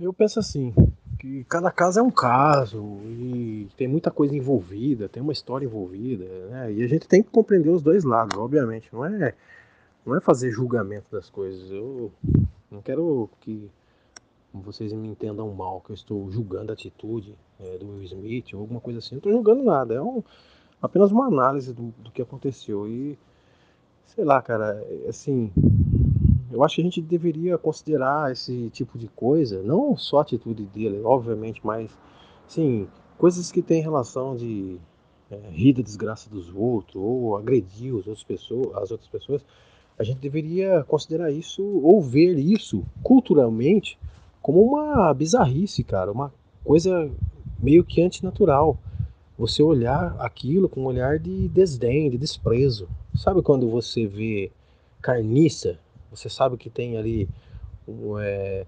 Eu penso assim, que cada caso é um caso e tem muita coisa envolvida, tem uma história envolvida, né? E a gente tem que compreender os dois lados, obviamente. Não é, não é fazer julgamento das coisas. Eu não quero que vocês me entendam mal, que eu estou julgando a atitude é, do Will Smith ou alguma coisa assim. Não estou julgando nada, é um, apenas uma análise do, do que aconteceu. E sei lá, cara, assim, eu acho que a gente deveria considerar esse tipo de coisa, não só a atitude dele, obviamente, mas sim, coisas que têm relação de é, rir da desgraça dos outros ou agredir os outros pessoas, as outras pessoas. A gente deveria considerar isso ou ver isso culturalmente como uma bizarrice, cara, uma coisa meio que antinatural. Você olhar aquilo com um olhar de desdém, de desprezo. Sabe quando você vê carniça você sabe que tem ali um, é,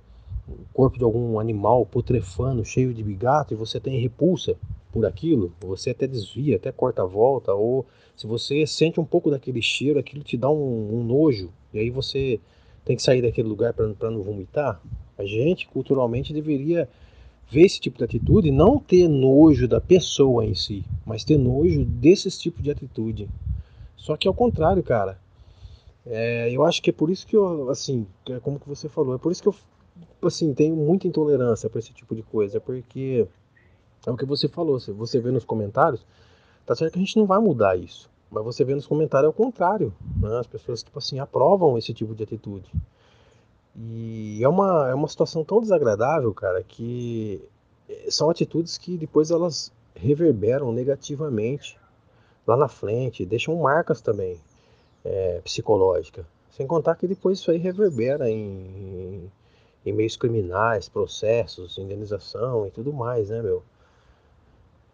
o corpo de algum animal putrefando, cheio de bigato, e você tem repulsa por aquilo, você até desvia, até corta a volta, ou se você sente um pouco daquele cheiro, aquilo te dá um, um nojo, e aí você tem que sair daquele lugar para não vomitar. A gente, culturalmente, deveria ver esse tipo de atitude e não ter nojo da pessoa em si, mas ter nojo desses tipos de atitude. Só que ao contrário, cara, é, eu acho que é por isso que eu, assim, é como que você falou, é por isso que eu, assim, tenho muita intolerância para esse tipo de coisa, porque é o que você falou, você vê nos comentários, tá certo que a gente não vai mudar isso, mas você vê nos comentários é o contrário, né? as pessoas, tipo assim, aprovam esse tipo de atitude. E é uma, é uma situação tão desagradável, cara, que são atitudes que depois elas reverberam negativamente lá na frente, deixam marcas também é, psicológica. Sem contar que depois isso aí reverbera em, em meios criminais, processos, indenização e tudo mais, né, meu?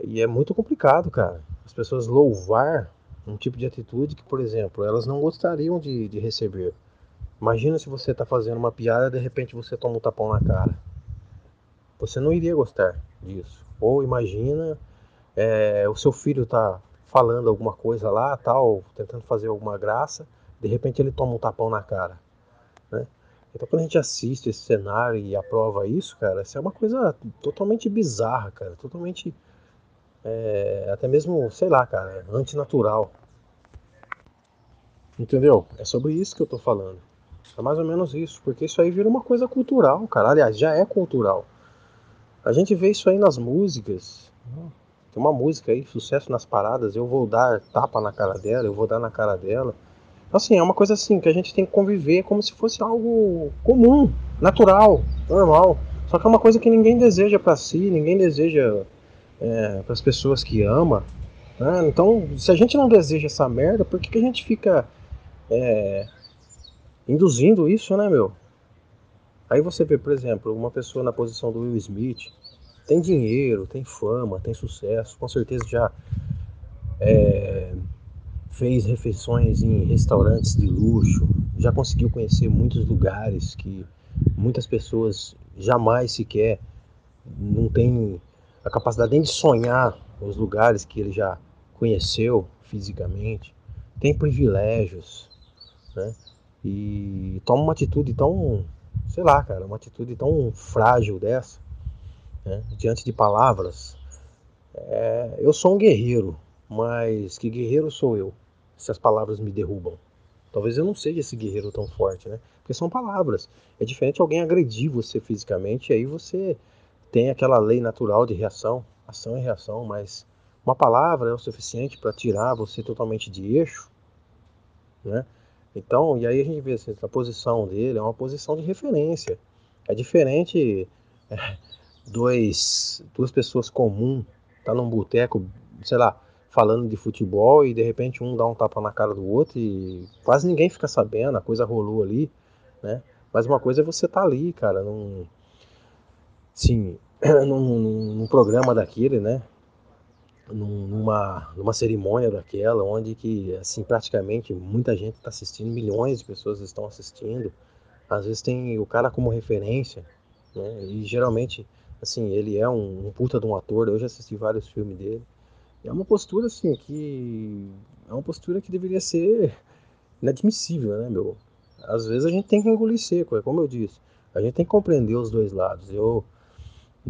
E é muito complicado, cara. As pessoas louvar um tipo de atitude que, por exemplo, elas não gostariam de, de receber. Imagina se você está fazendo uma piada e de repente você toma um tapão na cara. Você não iria gostar disso. Ou imagina é, o seu filho está falando alguma coisa lá, tal, tentando fazer alguma graça, de repente ele toma um tapão na cara, né? Então quando a gente assiste esse cenário e aprova isso, cara, isso é uma coisa totalmente bizarra, cara, totalmente é, até mesmo, sei lá, cara, antinatural. Entendeu? É sobre isso que eu tô falando. É mais ou menos isso, porque isso aí vira uma coisa cultural, cara. Aliás, já é cultural. A gente vê isso aí nas músicas. Tem uma música aí, sucesso nas paradas, eu vou dar tapa na cara dela, eu vou dar na cara dela. Então, assim, é uma coisa assim que a gente tem que conviver como se fosse algo comum, natural, normal. Só que é uma coisa que ninguém deseja para si, ninguém deseja é, para as pessoas que ama. Né? Então, se a gente não deseja essa merda, por que, que a gente fica é, induzindo isso, né, meu? Aí você vê, por exemplo, uma pessoa na posição do Will Smith, tem dinheiro, tem fama, tem sucesso, com certeza já é, fez refeições em restaurantes de luxo, já conseguiu conhecer muitos lugares que muitas pessoas jamais sequer não tem a capacidade nem de sonhar os lugares que ele já conheceu fisicamente, tem privilégios, né? E toma uma atitude tão, sei lá, cara, uma atitude tão frágil dessa, né, diante de palavras. É, eu sou um guerreiro, mas que guerreiro sou eu se as palavras me derrubam? Talvez eu não seja esse guerreiro tão forte, né? Porque são palavras. É diferente alguém agredir você fisicamente, aí você tem aquela lei natural de reação, ação e reação, mas uma palavra é o suficiente para tirar você totalmente de eixo, né? Então, e aí a gente vê assim, a posição dele é uma posição de referência. É diferente dois, duas pessoas comuns tá num boteco, sei lá, falando de futebol e de repente um dá um tapa na cara do outro e quase ninguém fica sabendo, a coisa rolou ali, né? Mas uma coisa é você tá ali, cara, num, sim, num, num programa daquele, né? Numa, numa cerimônia daquela, onde que, assim, praticamente muita gente está assistindo, milhões de pessoas estão assistindo. Às vezes tem o cara como referência, né? E geralmente Assim, ele é um, um puta de um ator, eu já assisti vários filmes dele. É uma postura, assim, que. É uma postura que deveria ser inadmissível, né, meu? Às vezes a gente tem que engolir seco, é como eu disse. A gente tem que compreender os dois lados. Eu,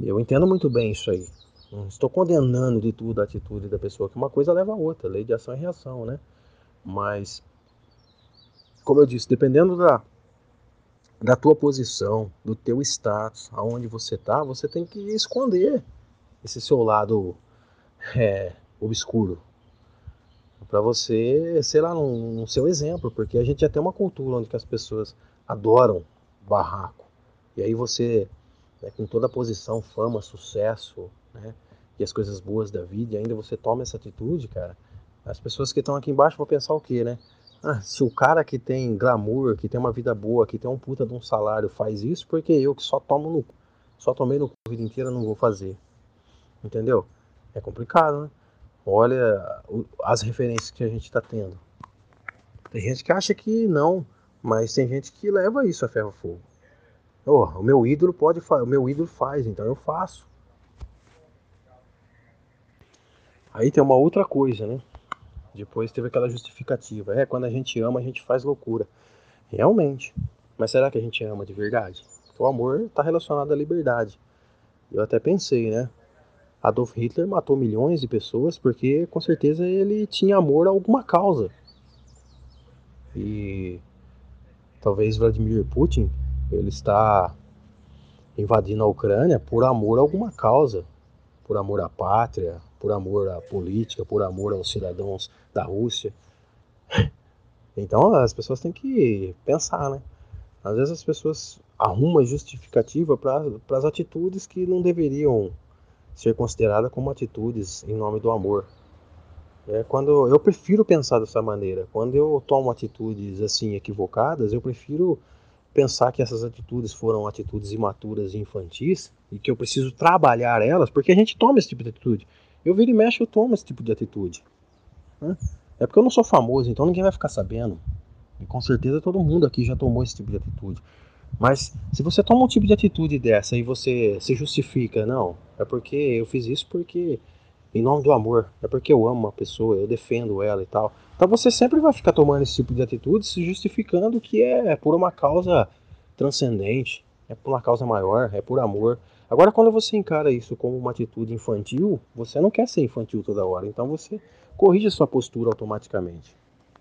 eu entendo muito bem isso aí. Estou condenando de tudo a atitude da pessoa, que uma coisa leva a outra, lei de ação e reação, né? Mas, como eu disse, dependendo da, da tua posição, do teu status, aonde você tá, você tem que esconder esse seu lado é, obscuro para você ser lá no, seu exemplo, porque a gente já tem uma cultura onde as pessoas adoram barraco. E aí você, né, com toda a posição, fama, sucesso, né, e as coisas boas da vida, e ainda você toma essa atitude, cara, as pessoas que estão aqui embaixo vão pensar o quê, né? Ah, se o cara que tem glamour, que tem uma vida boa, que tem um puta de um salário faz isso, porque eu que só tomo no só tomei no a vida inteira não vou fazer. Entendeu? É complicado, né? Olha as referências que a gente está tendo. Tem gente que acha que não, mas tem gente que leva isso a ferro fogo. Oh, o meu ídolo pode o meu ídolo faz, então eu faço. Aí tem uma outra coisa, né? Depois teve aquela justificativa. É, quando a gente ama, a gente faz loucura. Realmente. Mas será que a gente ama de verdade? o amor está relacionado à liberdade. Eu até pensei, né? Adolf Hitler matou milhões de pessoas porque com certeza ele tinha amor a alguma causa. E talvez Vladimir Putin ele está invadindo a Ucrânia por amor a alguma causa, por amor à pátria, por amor à política, por amor aos cidadãos da Rússia. Então as pessoas têm que pensar, né? Às vezes as pessoas arrumam justificativa para as atitudes que não deveriam ser consideradas como atitudes em nome do amor. É quando eu prefiro pensar dessa maneira. Quando eu tomo atitudes assim equivocadas, eu prefiro pensar que essas atitudes foram atitudes imaturas e infantis e que eu preciso trabalhar elas, porque a gente toma esse tipo de atitude. Eu viro e mexo, eu tomo esse tipo de atitude. Né? É porque eu não sou famoso, então ninguém vai ficar sabendo. E com certeza todo mundo aqui já tomou esse tipo de atitude. Mas se você toma um tipo de atitude dessa e você se justifica, não, é porque eu fiz isso porque em nome do amor, é porque eu amo uma pessoa, eu defendo ela e tal. Então você sempre vai ficar tomando esse tipo de atitude, se justificando que é por uma causa transcendente, é por uma causa maior, é por amor. Agora, quando você encara isso como uma atitude infantil, você não quer ser infantil toda hora, então você corrige sua postura automaticamente.